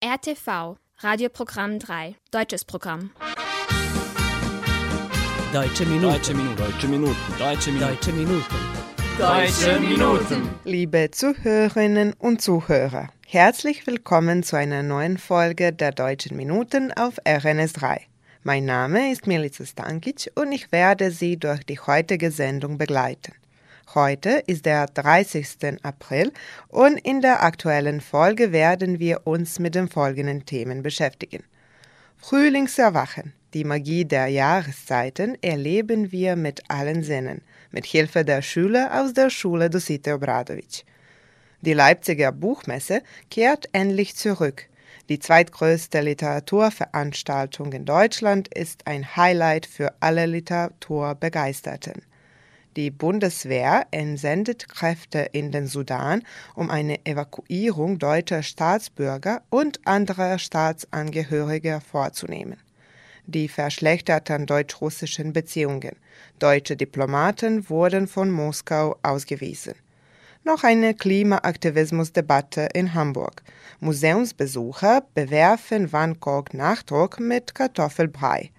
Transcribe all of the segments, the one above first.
RTV, Radioprogramm 3, deutsches Programm. Deutsche Minuten. Deutsche Minuten. Deutsche Minuten. Deutsche Minuten. Deutsche Minuten. Deutsche Minuten. Liebe Zuhörerinnen und Zuhörer, herzlich willkommen zu einer neuen Folge der Deutschen Minuten auf RNS3. Mein Name ist Milica Stankic und ich werde Sie durch die heutige Sendung begleiten. Heute ist der 30. April und in der aktuellen Folge werden wir uns mit den folgenden Themen beschäftigen. Frühlingserwachen. Die Magie der Jahreszeiten erleben wir mit allen Sinnen, mit Hilfe der Schüler aus der Schule Dosite Obradovic. Die Leipziger Buchmesse kehrt endlich zurück. Die zweitgrößte Literaturveranstaltung in Deutschland ist ein Highlight für alle Literaturbegeisterten. Die Bundeswehr entsendet Kräfte in den Sudan, um eine Evakuierung deutscher Staatsbürger und anderer Staatsangehöriger vorzunehmen. Die verschlechterten deutsch-russischen Beziehungen. Deutsche Diplomaten wurden von Moskau ausgewiesen. Noch eine Klimaaktivismusdebatte in Hamburg. Museumsbesucher bewerfen Van Gogh Nachdruck mit Kartoffelbrei.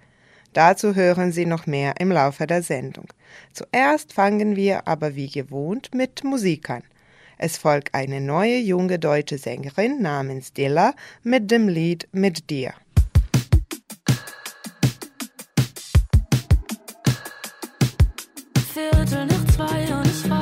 Dazu hören Sie noch mehr im Laufe der Sendung. Zuerst fangen wir aber wie gewohnt mit Musik an. Es folgt eine neue junge deutsche Sängerin namens Dilla mit dem Lied Mit dir. Viertel nach zwei und ich weiß,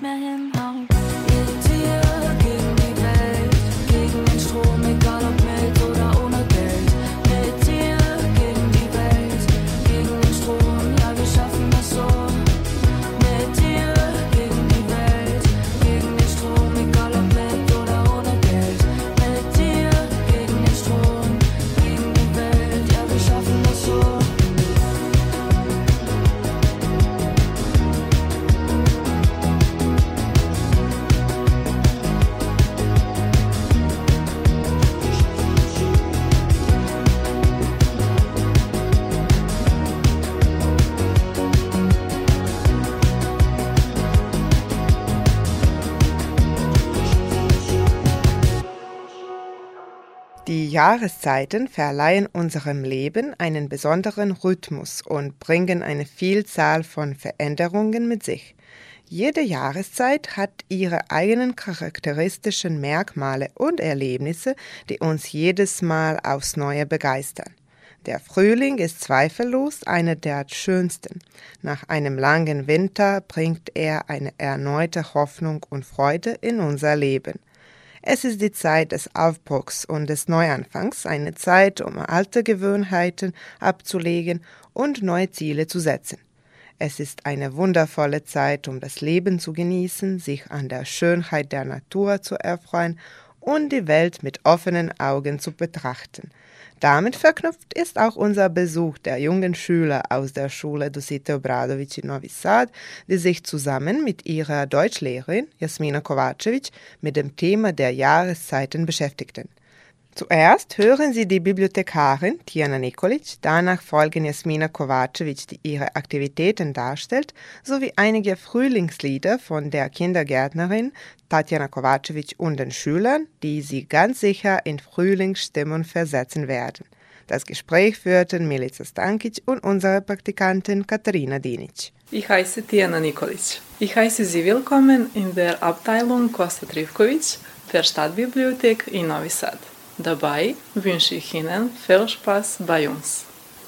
wenn es Jahreszeiten verleihen unserem Leben einen besonderen Rhythmus und bringen eine Vielzahl von Veränderungen mit sich. Jede Jahreszeit hat ihre eigenen charakteristischen Merkmale und Erlebnisse, die uns jedes Mal aufs Neue begeistern. Der Frühling ist zweifellos einer der schönsten. Nach einem langen Winter bringt er eine erneute Hoffnung und Freude in unser Leben. Es ist die Zeit des Aufbruchs und des Neuanfangs, eine Zeit, um alte Gewohnheiten abzulegen und neue Ziele zu setzen. Es ist eine wundervolle Zeit, um das Leben zu genießen, sich an der Schönheit der Natur zu erfreuen und die Welt mit offenen Augen zu betrachten. Damit verknüpft ist auch unser Besuch der jungen Schüler aus der Schule Dusite Obradovic in Novi Sad, die sich zusammen mit ihrer Deutschlehrerin Jasmina Kovacevic mit dem Thema der Jahreszeiten beschäftigten. Zuerst hören Sie die Bibliothekarin Tiana Nikolic, danach folgen Jasmina Kovacevic, die ihre Aktivitäten darstellt, sowie einige Frühlingslieder von der Kindergärtnerin Tatjana Kovacevic und den Schülern, die sie ganz sicher in Frühlingsstimmung versetzen werden. Das Gespräch führten Milica Stankic und unsere Praktikantin Katharina Dinic. Ich heiße Tiana Nikolic. Ich heiße Sie willkommen in der Abteilung Kosta Trivkovic der Stadtbibliothek in Novi Sad. Dabei wünsche ich Ihnen viel Spaß bei uns.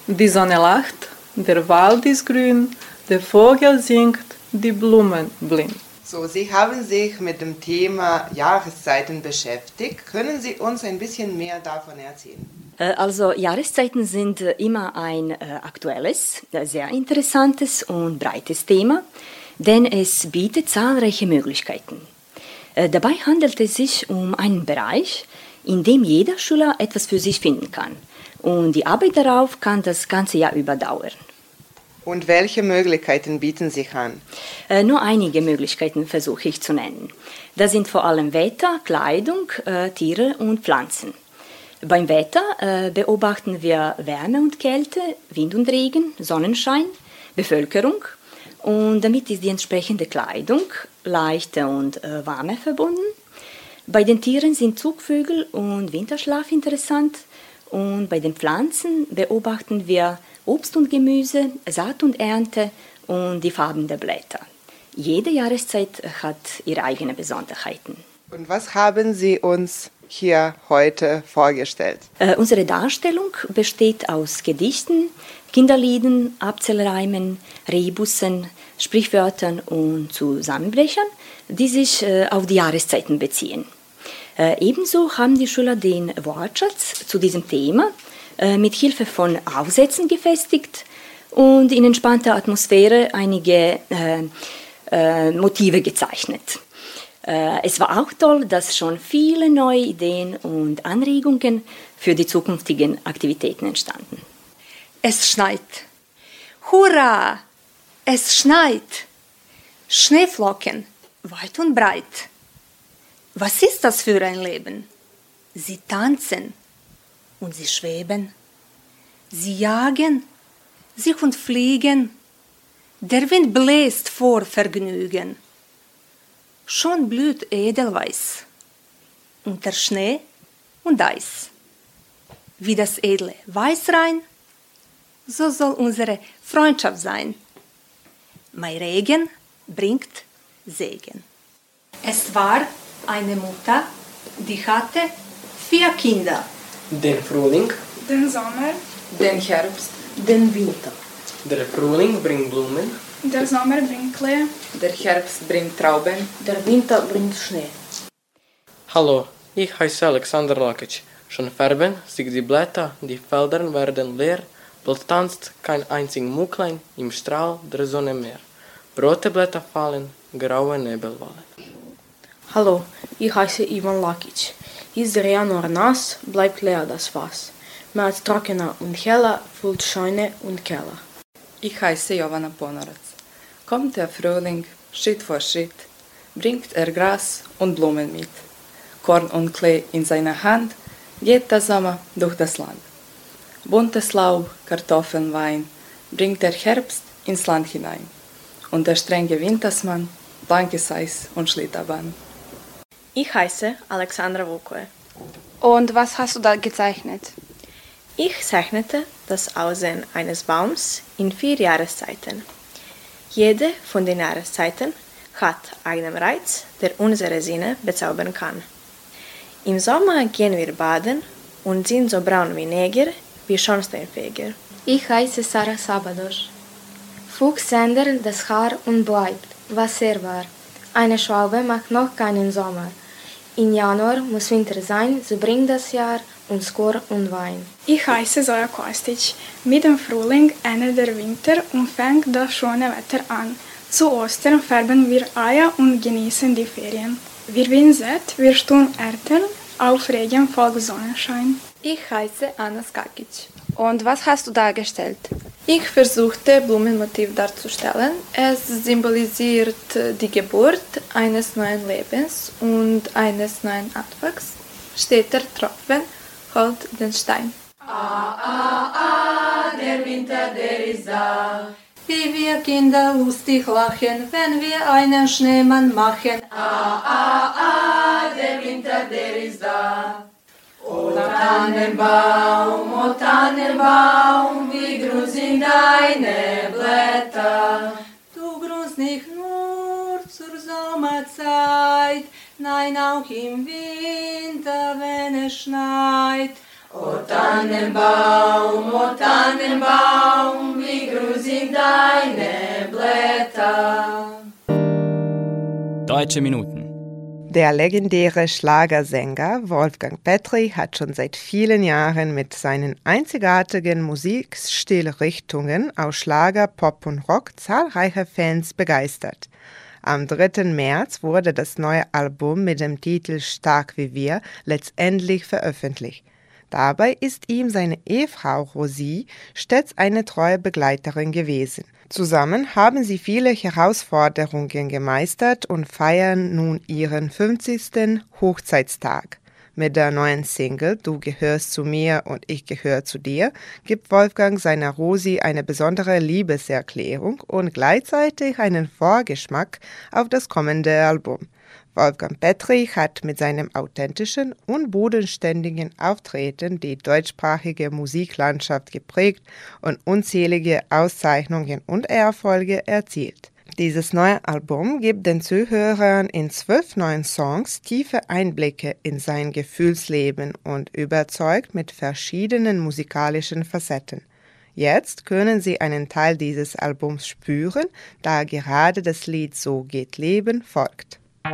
Die Sonne lacht, der Wald ist grün, der Vogel singt, die Blumen blühen. So, Sie haben sich mit dem Thema Jahreszeiten beschäftigt. Können Sie uns ein bisschen mehr davon erzählen? Äh, also Jahreszeiten sind äh, immer ein äh, aktuelles, sehr interessantes und breites Thema, denn es bietet zahlreiche Möglichkeiten. Dabei handelt es sich um einen Bereich, in dem jeder Schüler etwas für sich finden kann. Und die Arbeit darauf kann das ganze Jahr überdauern. Und welche Möglichkeiten bieten sich an? Äh, nur einige Möglichkeiten versuche ich zu nennen. Das sind vor allem Wetter, Kleidung, äh, Tiere und Pflanzen. Beim Wetter äh, beobachten wir Wärme und Kälte, Wind und Regen, Sonnenschein, Bevölkerung. Und damit ist die entsprechende Kleidung leichter und äh, warmer verbunden. Bei den Tieren sind Zugvögel und Winterschlaf interessant und bei den Pflanzen beobachten wir Obst und Gemüse, Saat und Ernte und die Farben der Blätter. Jede Jahreszeit hat ihre eigenen Besonderheiten. Und was haben Sie uns hier heute vorgestellt? Äh, unsere Darstellung besteht aus Gedichten, Kinderlieden, Abzählreimen, Rebussen, Sprichwörtern und Zusammenbrechern, die sich äh, auf die Jahreszeiten beziehen. Äh, ebenso haben die Schüler den Wortschatz zu diesem Thema äh, mit Hilfe von Aufsätzen gefestigt und in entspannter Atmosphäre einige äh, Motive gezeichnet. Es war auch toll, dass schon viele neue Ideen und Anregungen für die zukünftigen Aktivitäten entstanden. Es schneit. Hurra! Es schneit. Schneeflocken, weit und breit. Was ist das für ein Leben? Sie tanzen und sie schweben. Sie jagen sich und fliegen. Der Wind bläst vor Vergnügen. Schon blüht Edelweiß unter Schnee und Eis. Wie das edle Weißrein, so soll unsere Freundschaft sein. Mein Regen bringt Segen. Es war eine Mutter, die hatte vier Kinder. Den Frühling, den Sommer, den Herbst, den Winter. Der Frühling bringt Blumen, der Sommer bringt Klee, der Herbst bringt Trauben, der Winter bringt Schnee. Hallo, ich heiße Alexander Lakic. Schon färben sich die Blätter, die Felder werden leer, bald tanzt kein einzig Mucklein im Strahl der Sonne mehr. Rote Blätter fallen, graue Nebel wallen. Hallo, ich heiße Ivan Lakic. Ist der Januar nass, bleibt leer das Fass. Als trockener und heller füllt Scheune und Keller. Ich heiße Jovana Ponorac. Kommt der Frühling, Schritt vor Schritt, bringt er Gras und Blumen mit. Korn und Klee in seiner Hand, geht der Sommer durch das Land. Buntes Laub, Kartoffeln, Wein, bringt der Herbst ins Land hinein. Und der strenge Wintersmann, blankes Eis und Schlitterbahn. Ich heiße Alexandra Vukue. Und was hast du da gezeichnet? Ich zeichnete das Aussehen eines Baums in vier Jahreszeiten. Jede von den Jahreszeiten hat einen Reiz, der unsere Sinne bezaubern kann. Im Sommer gehen wir baden und sind so braun wie Neger, wie Schornsteinfeger. Ich heiße Sarah Sabados. Fuchs ändert das Haar und bleibt, was er war. Eine Schwalbe macht noch keinen Sommer. Im Januar muss Winter sein, so bringt das Jahr uns Chor und Wein. Ich heiße Zoja Kostic. Mit dem Frühling endet der Winter und fängt das schöne Wetter an. Zu Ostern färben wir Eier und genießen die Ferien. Wir satt, wir tun Ernten, auf Regen folgt Sonnenschein. Ich heiße Anna Skakic. Und was hast du dargestellt? Ich versuchte Blumenmotiv darzustellen. Es symbolisiert die Geburt eines neuen Lebens und eines neuen Anfangs. Steht der Tropfen, holt den Stein. Ah, ah, ah, der Winter, der ist da. Wie wir Kinder lustig lachen, wenn wir einen Schneemann machen. Ah, ah, ah, der Winter, der ist da. O Tannenbaum, o Tannenbaum, wie grün deine Blätter. Du grünst nicht nur zur Sommerzeit, nein auch im Winter, wenn es schneit. O Tannenbaum, o Tannenbaum, wie grün deine Blätter. Deutsche Minuten. Der legendäre Schlagersänger Wolfgang Petri hat schon seit vielen Jahren mit seinen einzigartigen Musikstilrichtungen aus Schlager, Pop und Rock zahlreiche Fans begeistert. Am 3. März wurde das neue Album mit dem Titel Stark wie wir letztendlich veröffentlicht. Dabei ist ihm seine Ehefrau Rosie stets eine treue Begleiterin gewesen. Zusammen haben sie viele Herausforderungen gemeistert und feiern nun ihren 50. Hochzeitstag. Mit der neuen Single Du gehörst zu mir und ich gehöre zu dir gibt Wolfgang seiner Rosi eine besondere Liebeserklärung und gleichzeitig einen Vorgeschmack auf das kommende Album. Wolfgang Petri hat mit seinem authentischen und bodenständigen Auftreten die deutschsprachige Musiklandschaft geprägt und unzählige Auszeichnungen und Erfolge erzielt. Dieses neue Album gibt den Zuhörern in zwölf neuen Songs tiefe Einblicke in sein Gefühlsleben und überzeugt mit verschiedenen musikalischen Facetten. Jetzt können Sie einen Teil dieses Albums spüren, da gerade das Lied So geht Leben folgt. Ich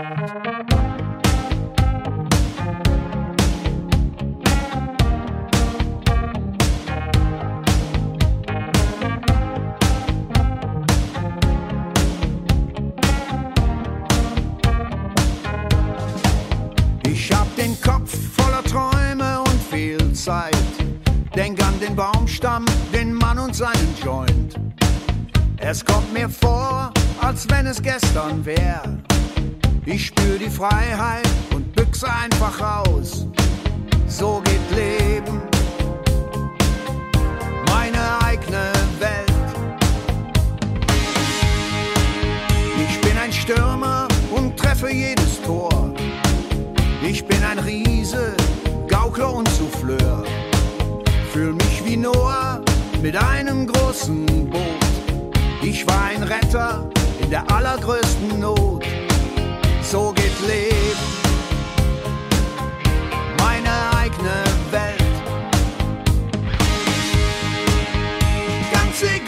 hab den Kopf voller Träume und viel Zeit. Denk an den Baumstamm, den Mann und seinen Joint. Es kommt mir vor, als wenn es gestern wäre. Ich spür die Freiheit und büchse einfach aus. So geht Leben, meine eigene Welt. Ich bin ein Stürmer und treffe jedes Tor. Ich bin ein Riese, Gaukler und Souffleur. Fühl mich wie Noah mit einem großen Boot. Ich war ein Retter in der allergrößten Not so geht Leben. Meine eigene Welt. Ganz egal,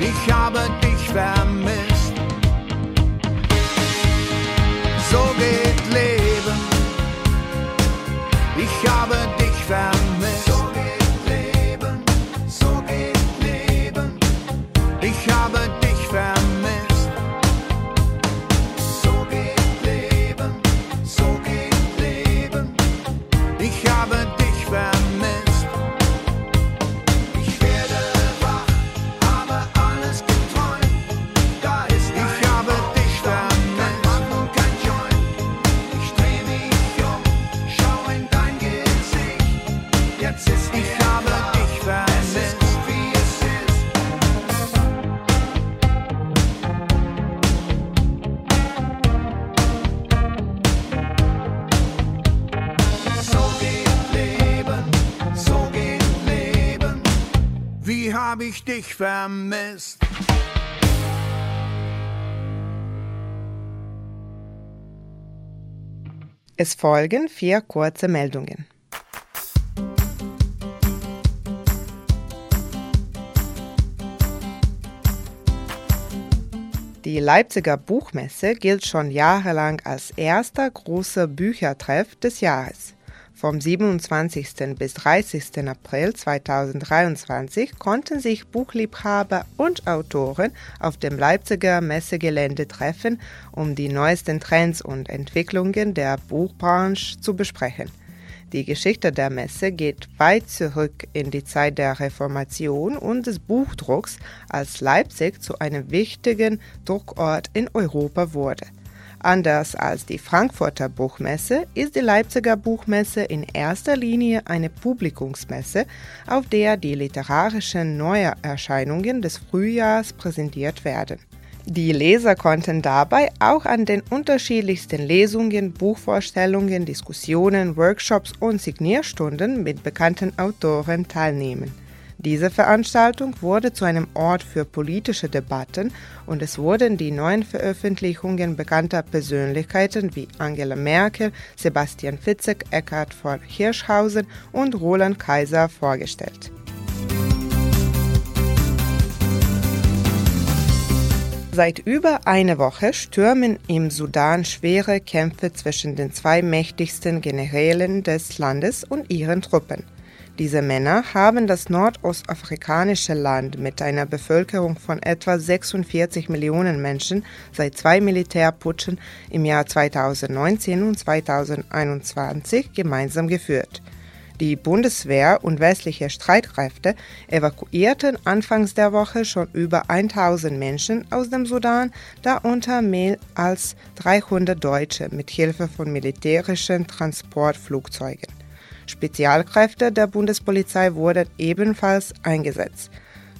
Ich habe dich vermisst. Hab ich dich vermisst? Es folgen vier kurze Meldungen. Die Leipziger Buchmesse gilt schon jahrelang als erster großer Büchertreff des Jahres. Vom 27. bis 30. April 2023 konnten sich Buchliebhaber und Autoren auf dem Leipziger Messegelände treffen, um die neuesten Trends und Entwicklungen der Buchbranche zu besprechen. Die Geschichte der Messe geht weit zurück in die Zeit der Reformation und des Buchdrucks, als Leipzig zu einem wichtigen Druckort in Europa wurde. Anders als die Frankfurter Buchmesse ist die Leipziger Buchmesse in erster Linie eine Publikumsmesse, auf der die literarischen Neuerscheinungen des Frühjahrs präsentiert werden. Die Leser konnten dabei auch an den unterschiedlichsten Lesungen, Buchvorstellungen, Diskussionen, Workshops und Signierstunden mit bekannten Autoren teilnehmen. Diese Veranstaltung wurde zu einem Ort für politische Debatten und es wurden die neuen Veröffentlichungen bekannter Persönlichkeiten wie Angela Merkel, Sebastian Fitzek, Eckhard von Hirschhausen und Roland Kaiser vorgestellt. Seit über einer Woche stürmen im Sudan schwere Kämpfe zwischen den zwei mächtigsten Generälen des Landes und ihren Truppen. Diese Männer haben das nordostafrikanische Land mit einer Bevölkerung von etwa 46 Millionen Menschen seit zwei Militärputschen im Jahr 2019 und 2021 gemeinsam geführt. Die Bundeswehr und westliche Streitkräfte evakuierten anfangs der Woche schon über 1000 Menschen aus dem Sudan, darunter mehr als 300 Deutsche mit Hilfe von militärischen Transportflugzeugen. Spezialkräfte der Bundespolizei wurden ebenfalls eingesetzt.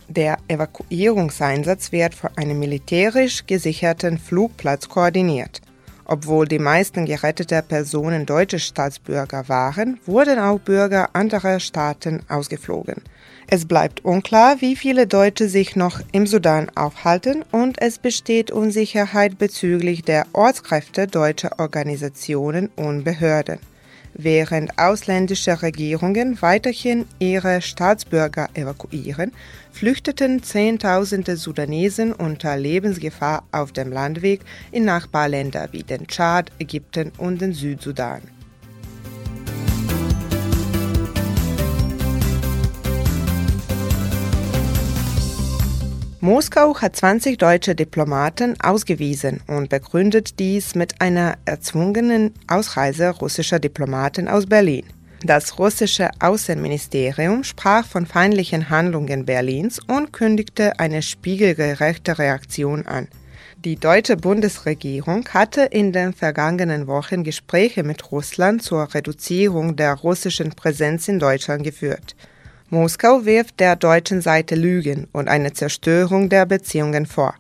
Der Evakuierungseinsatz wird von einem militärisch gesicherten Flugplatz koordiniert. Obwohl die meisten gerettete Personen deutsche Staatsbürger waren, wurden auch Bürger anderer Staaten ausgeflogen. Es bleibt unklar, wie viele Deutsche sich noch im Sudan aufhalten und es besteht Unsicherheit bezüglich der Ortskräfte deutscher Organisationen und Behörden. Während ausländische Regierungen weiterhin ihre Staatsbürger evakuieren, flüchteten Zehntausende Sudanesen unter Lebensgefahr auf dem Landweg in Nachbarländer wie den Tschad, Ägypten und den Südsudan. Moskau hat 20 deutsche Diplomaten ausgewiesen und begründet dies mit einer erzwungenen Ausreise russischer Diplomaten aus Berlin. Das russische Außenministerium sprach von feindlichen Handlungen Berlins und kündigte eine spiegelgerechte Reaktion an. Die deutsche Bundesregierung hatte in den vergangenen Wochen Gespräche mit Russland zur Reduzierung der russischen Präsenz in Deutschland geführt. Moskau wirft der deutschen Seite Lügen und eine Zerstörung der Beziehungen vor.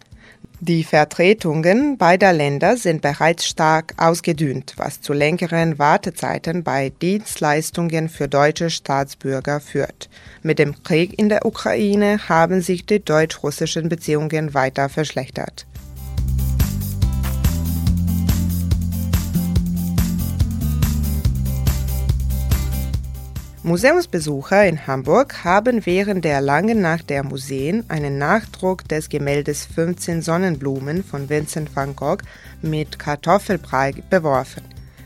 Die Vertretungen beider Länder sind bereits stark ausgedünnt, was zu längeren Wartezeiten bei Dienstleistungen für deutsche Staatsbürger führt. Mit dem Krieg in der Ukraine haben sich die deutsch-russischen Beziehungen weiter verschlechtert. Museumsbesucher in Hamburg haben während der langen Nacht der Museen einen Nachdruck des Gemäldes 15 Sonnenblumen von Vincent van Gogh mit Kartoffelbrei beworfen.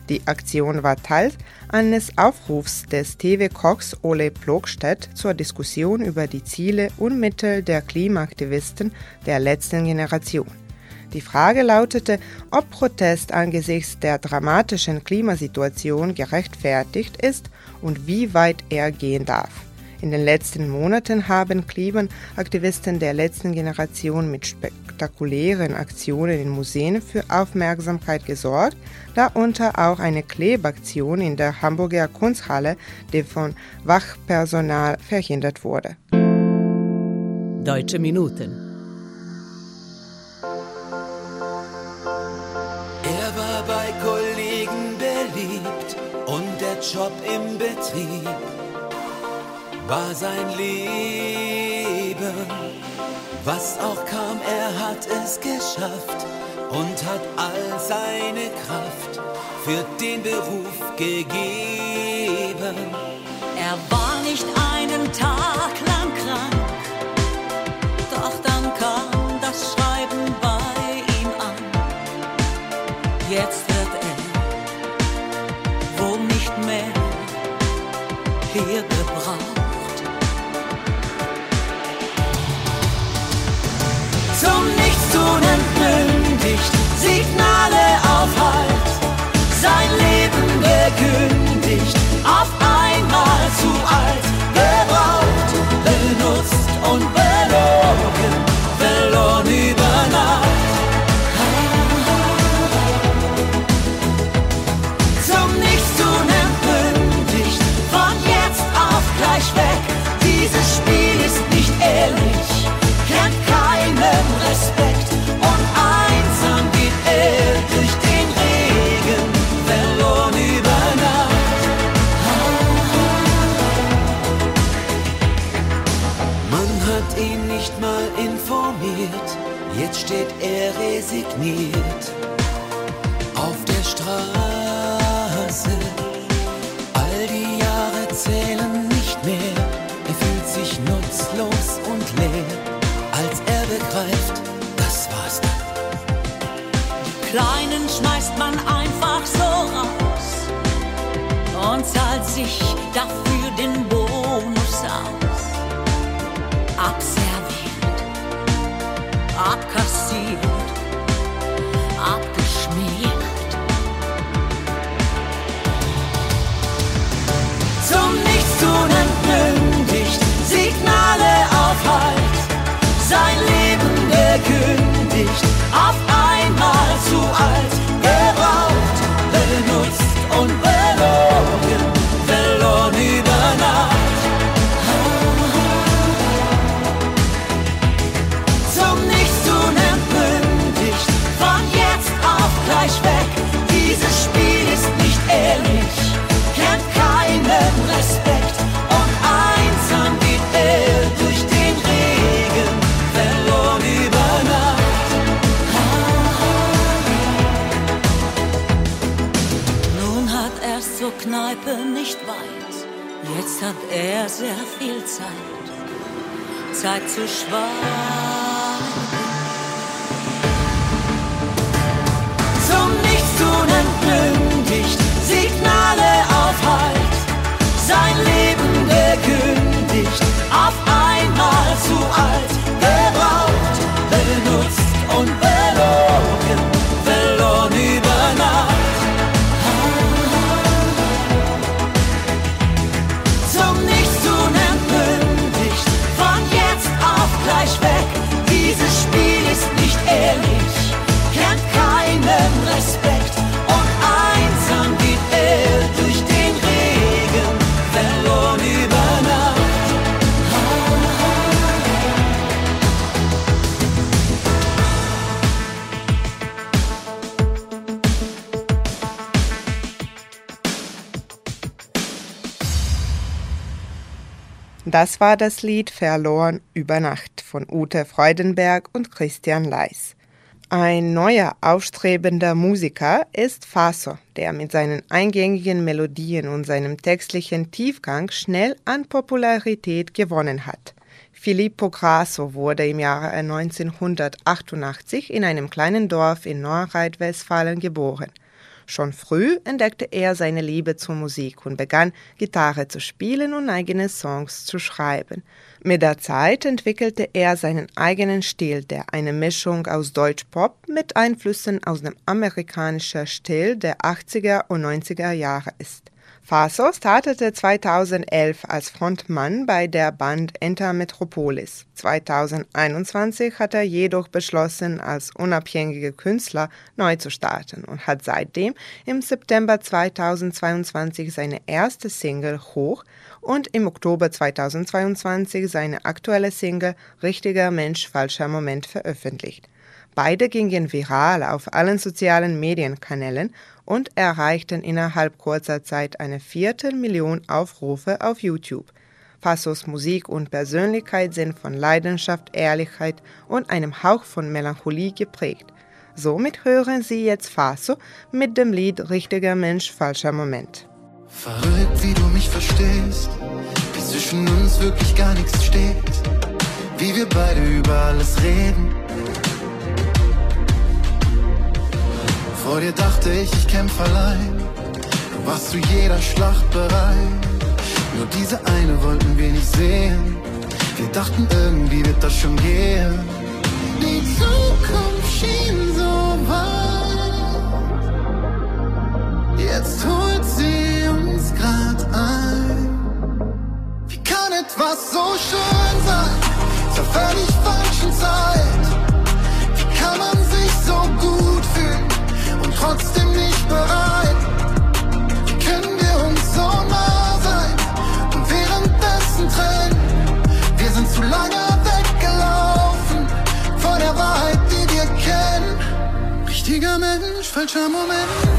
Die Aktion war Teil eines Aufrufs des TV-Kochs Ole Plogstedt zur Diskussion über die Ziele und Mittel der Klimaaktivisten der letzten Generation. Die Frage lautete, ob Protest angesichts der dramatischen Klimasituation gerechtfertigt ist und wie weit er gehen darf. In den letzten Monaten haben Klimaaktivisten der letzten Generation mit spektakulären Aktionen in Museen für Aufmerksamkeit gesorgt, darunter auch eine Klebaktion in der Hamburger Kunsthalle, die von Wachpersonal verhindert wurde. Deutsche Minuten Job im Betrieb war sein Leben. Was auch kam, er hat es geschafft und hat all seine Kraft für den Beruf gegeben. Er war nicht einen Tag lang und leer, als er begreift, das war's dann. Kleinen schmeißt man einfach so raus und zahlt sich dafür den Bonus aus. Abserviert, abkassiert, er sehr viel Zeit. Zeit zu schweigen. Zum Nichtstun entmündigt, Signale auf Halt, sein Leben gekündigt, auf Das war das Lied Verloren über Nacht von Ute Freudenberg und Christian Leis. Ein neuer, aufstrebender Musiker ist Faso, der mit seinen eingängigen Melodien und seinem textlichen Tiefgang schnell an Popularität gewonnen hat. Filippo Grasso wurde im Jahre 1988 in einem kleinen Dorf in Nordrhein-Westfalen geboren. Schon früh entdeckte er seine Liebe zur Musik und begann Gitarre zu spielen und eigene Songs zu schreiben. Mit der Zeit entwickelte er seinen eigenen Stil, der eine Mischung aus Deutsch-Pop mit Einflüssen aus dem amerikanischen Stil der 80er und 90er Jahre ist. Faso startete 2011 als Frontmann bei der Band Enter Metropolis. 2021 hat er jedoch beschlossen, als unabhängiger Künstler neu zu starten und hat seitdem im September 2022 seine erste Single Hoch und im Oktober 2022 seine aktuelle Single Richtiger Mensch, falscher Moment veröffentlicht. Beide gingen viral auf allen sozialen Medienkanälen und erreichten innerhalb kurzer Zeit eine Viertelmillion Aufrufe auf YouTube. Fassos Musik und Persönlichkeit sind von Leidenschaft, Ehrlichkeit und einem Hauch von Melancholie geprägt. Somit hören Sie jetzt Faso mit dem Lied Richtiger Mensch, falscher Moment. Verrückt, wie du mich verstehst, wie zwischen uns wirklich gar nichts steht, wie wir beide über alles reden Vor dir dachte ich, ich kämpfe allein. Du warst zu jeder Schlacht bereit. Nur diese eine wollten wir nicht sehen. Wir dachten, irgendwie wird das schon gehen. Die Zukunft schien so weit. Jetzt holt sie uns grad ein. Wie kann etwas so schön sein? Zur völlig falschen Zeit. Wie kann man sich so gut fühlen? Trotzdem nicht bereit. Können wir uns so nah sein und währenddessen trennen? Wir sind zu lange weggelaufen von der Wahrheit, die wir kennen. Richtiger Mensch, falscher Moment.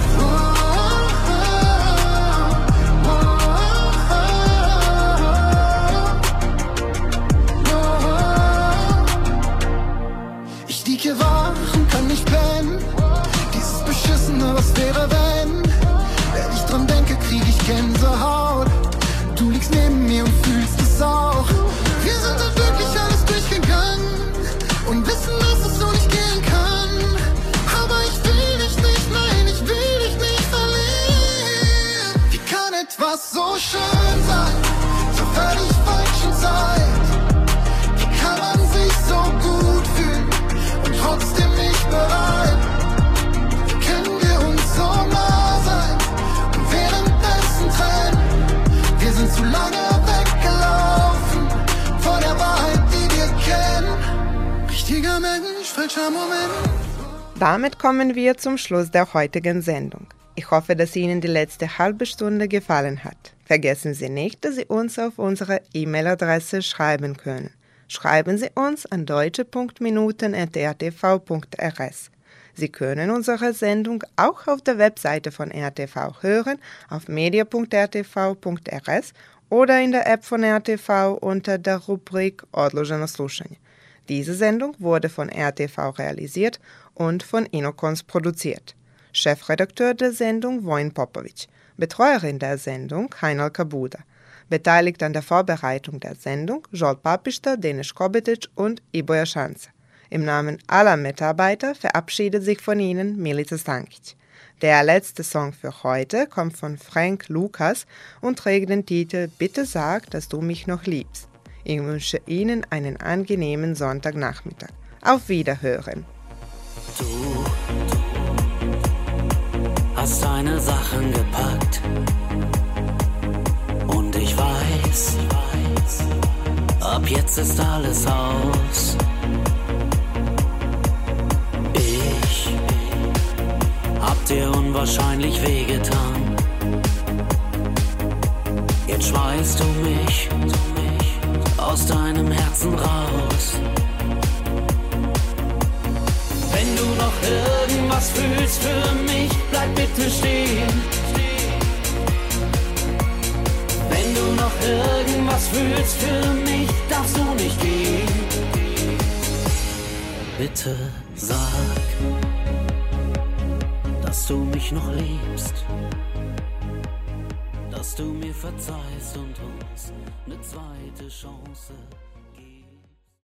Kommen wir zum Schluss der heutigen Sendung. Ich hoffe, dass Ihnen die letzte halbe Stunde gefallen hat. Vergessen Sie nicht, dass Sie uns auf unsere E-Mail-Adresse schreiben können. Schreiben Sie uns an deutsche.minuten.rtv.rs. Sie können unsere Sendung auch auf der Webseite von RTV hören, auf media.rtv.rs oder in der App von RTV unter der Rubrik Odloženo slušanje. Diese Sendung wurde von RTV realisiert und von Inokons produziert. Chefredakteur der Sendung Wojn Popovic, Betreuerin der Sendung Heinal Kabuda. Beteiligt an der Vorbereitung der Sendung Joel Papista, Denis Kobetic und Iboja Schanze. Im Namen aller Mitarbeiter verabschiedet sich von Ihnen Milica Stankic. Der letzte Song für heute kommt von Frank Lukas und trägt den Titel Bitte sag, dass du mich noch liebst. Ich wünsche Ihnen einen angenehmen Sonntagnachmittag. Auf Wiederhören. Du hast deine Sachen gepackt und ich weiß, ab jetzt ist alles aus. Ich hab dir unwahrscheinlich wehgetan. Jetzt schmeißt du mich aus deinem Herzen raus. Noch irgendwas fühlst für mich, bleib bitte stehen. Wenn du noch irgendwas fühlst für mich, darfst du nicht gehen. Bitte sag, dass du mich noch liebst, dass du mir verzeihst und uns eine zweite Chance